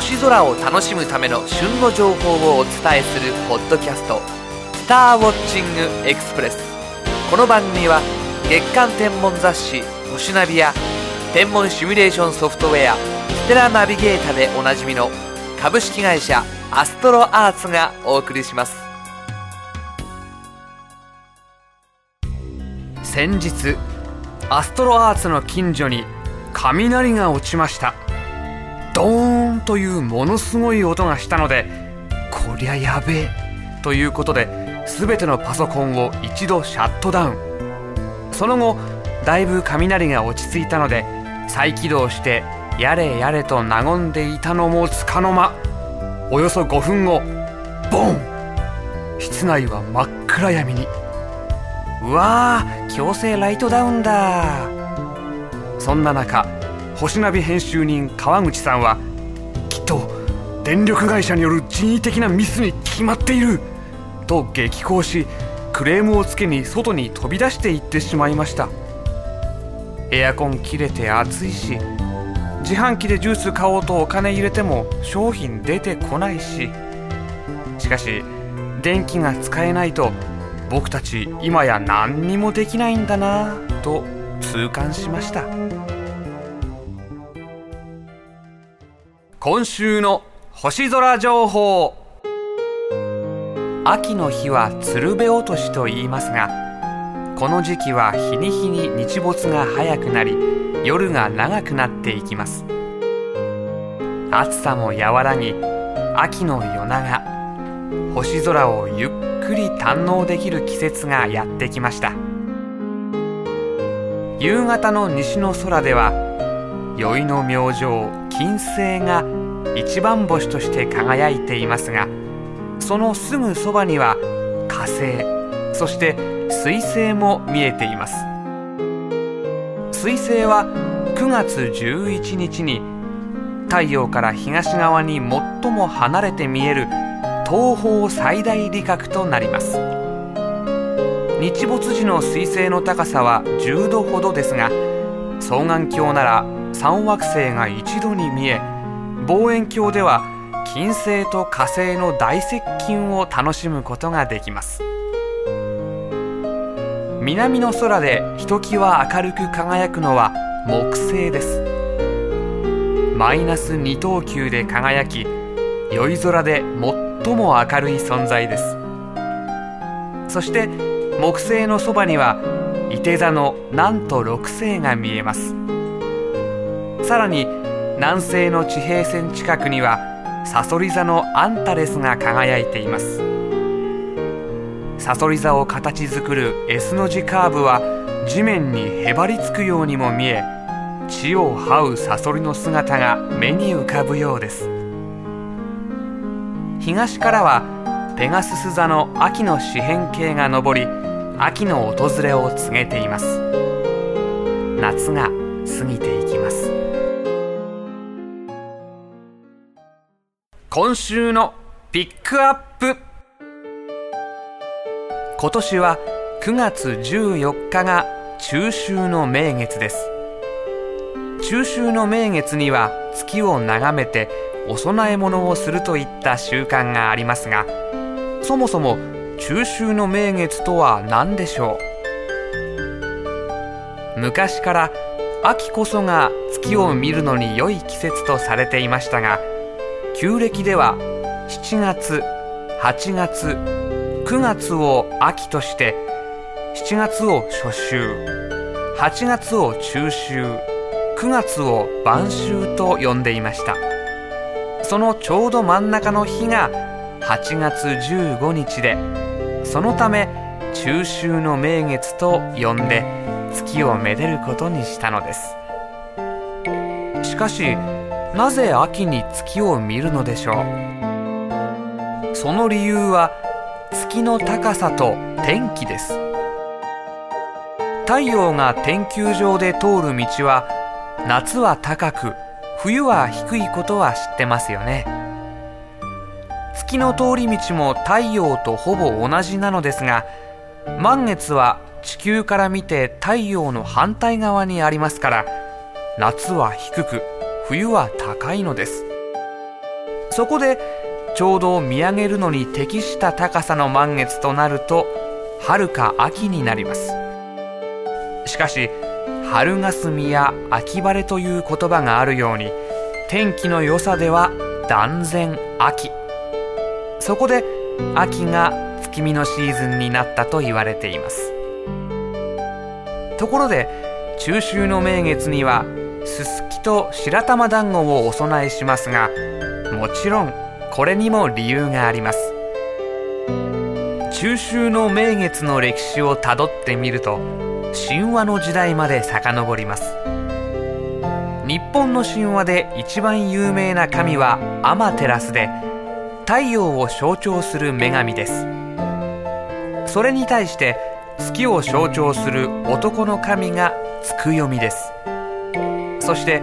星空を楽しむための旬の情報をお伝えするポッドキャスト「スターウォッチングエクスプレス」この番組は月間天文雑誌「星ナビ」や天文シミュレーションソフトウェア「ステラナビゲータ」でおなじみの株式会社アストロアーツがお送りします。先日アストロアーツの近所に雷が落ちました。ドーンというものすごい音がしたのでこりゃやべえということで全てのパソコンを一度シャットダウン。その後だいぶ雷が落ち着いたので再起動してやれやれと和んでいたのもつかの間およそ5分後ボン!室内は真っ暗闇に。うわー強制ライトダウンだそんな中星ナビ編集人川口さんはきっと電力会社による人為的なミスに決まっている。と激高しクレームをつけに外に飛び出していってしまいました。エアコン切れて暑いし自販機でジュース買おうとお金入れても商品出てこないし。しかし電気が使えないと僕たち今や何にもできないんだなと痛感しました。今週の星空情報。秋の日は鶴瓶落としと言いますがこの時期は日に日に日没が早くなり夜が長くなっていきます。暑さも和らぎ秋の夜長星空をゆっくり堪能できる季節がやってきました。夕方の西の空では宵の明星金星が一番星として輝いていますがそのすぐそばには火星そして水星も見えています。水星は9月11日に太陽から東側に最も離れて見える東方最大理覚となります。日没時の水星の高さは10度ほどですが双眼鏡なら3惑星が一度に見え望遠鏡では金星と火星の大接近を楽しむことができます。南の空でひときわ明るく輝くのは木星です。マイナス2等級で輝き宵空で最も明るい存在です。そして木星のそばには伊手座のなんと6星が見えます。さらに南西の地平線近くにはサソリ座のアンタレスが輝いています。サソリ座を形作る S の字カーブは地面にへばりつくようにも見え地を這うサソリの姿が目に浮かぶようです。東からはペガスス座の秋の四辺形が昇り秋の訪れを告げています。夏が過ぎていきます。今週のピックアップ。今年は9月14日が中秋の名月です。中秋の名月には月を眺めてお供え物をするといった習慣がありますがそもそも中秋の名月とは何でしょう。昔から秋こそが月を見るのに良い季節とされていましたが旧暦では7月8月9月を秋として7月を初秋8月を中秋9月を晩秋と呼んでいました。そのちょうど真ん中の日が8月15日でそのため中秋の名月と呼んで月をめでることにしたのです。しかしなぜ秋に月を見るのでしょう？その理由は月の高さと天気です。太陽が天球上で通る道は夏は高く冬は低いことは知ってますよね。月の通り道も太陽とほぼ同じなのですが満月は地球から見て太陽の反対側にありますから夏は低く冬は高いのです。そこでちょうど見上げるのに適した高さの満月となると春か秋になります。しかし春霞や秋晴れという言葉があるように天気の良さでは断然秋。そこで秋が月見のシーズンになったと言われています。ところで中秋の名月にはすすきと白玉団子をお供えしますがもちろんこれにも理由があります。中秋の名月の歴史をたどってみると神話の時代まで遡ります。日本の神話で一番有名な神はアマテラスで太陽を象徴する女神です。それに対して月を象徴する男の神が月読みです。そして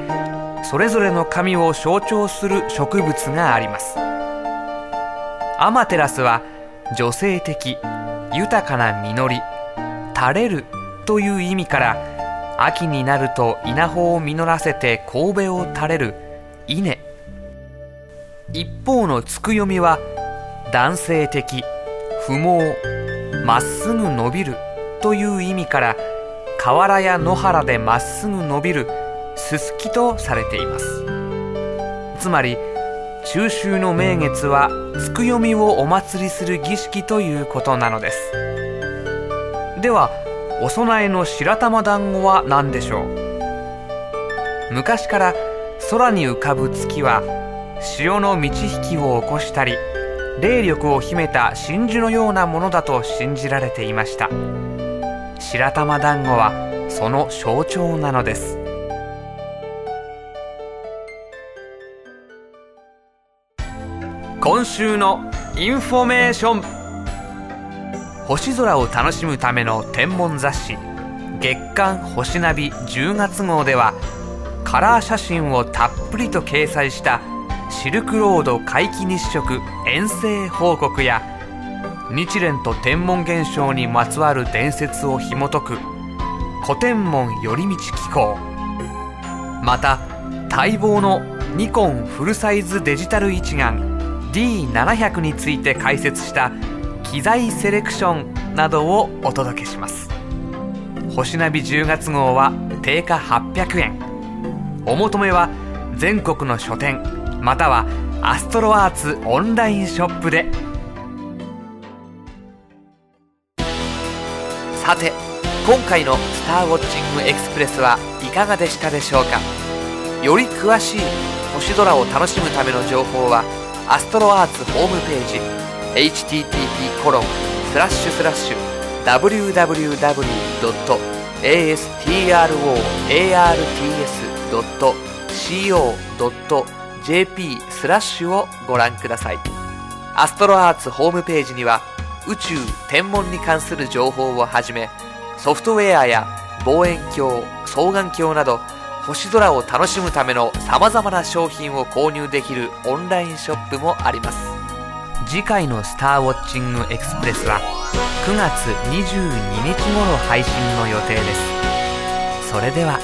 それぞれの神を象徴する植物があります。アマテラスは女性的豊かな実り垂れるという意味から秋になると稲穂を実らせて神戸を垂れる稲一方のつくよみは男性的不毛まっすぐ伸びるという意味から河原や野原でまっすぐ伸びるすすきとされています。つまり中秋の名月はつくよみをお祭りする儀式ということなのです。ではお供えの白玉団子は何でしょう？昔から空に浮かぶ月は潮の満ち引きを起こしたり霊力を秘めた真珠のようなものだと信じられていました。白玉団子はその象徴なのです。今週のインフォメーション。星空を楽しむための天文雑誌月刊星ナビ10月号ではカラー写真をたっぷりと掲載したシルクロード皆既日食遠征報告や日蓮と天文現象にまつわる伝説を紐解く古天文寄り道機構。また待望のニコンフルサイズデジタル一眼 D700 について解説した機材セレクションなどをお届けします。星ナビ10月号は定価800円。お求めは全国の書店またはアストロアーツオンラインショップで。さて今回の「スターウォッチングエクスプレス」はいかがでしたでしょうか？より詳しい星空を楽しむための情報はアストロアーツホームページ http コロンスラッシュスラッシュ www.astroarts.co.jp JP スラッシュをご覧ください。アストロアーツホームページには宇宙天文に関する情報をはじめソフトウェアや望遠鏡双眼鏡など星空を楽しむためのさまざまな商品を購入できるオンラインショップもあります。次回の「スターウォッチングエクスプレス」は9月22日頃配信の予定です。それでは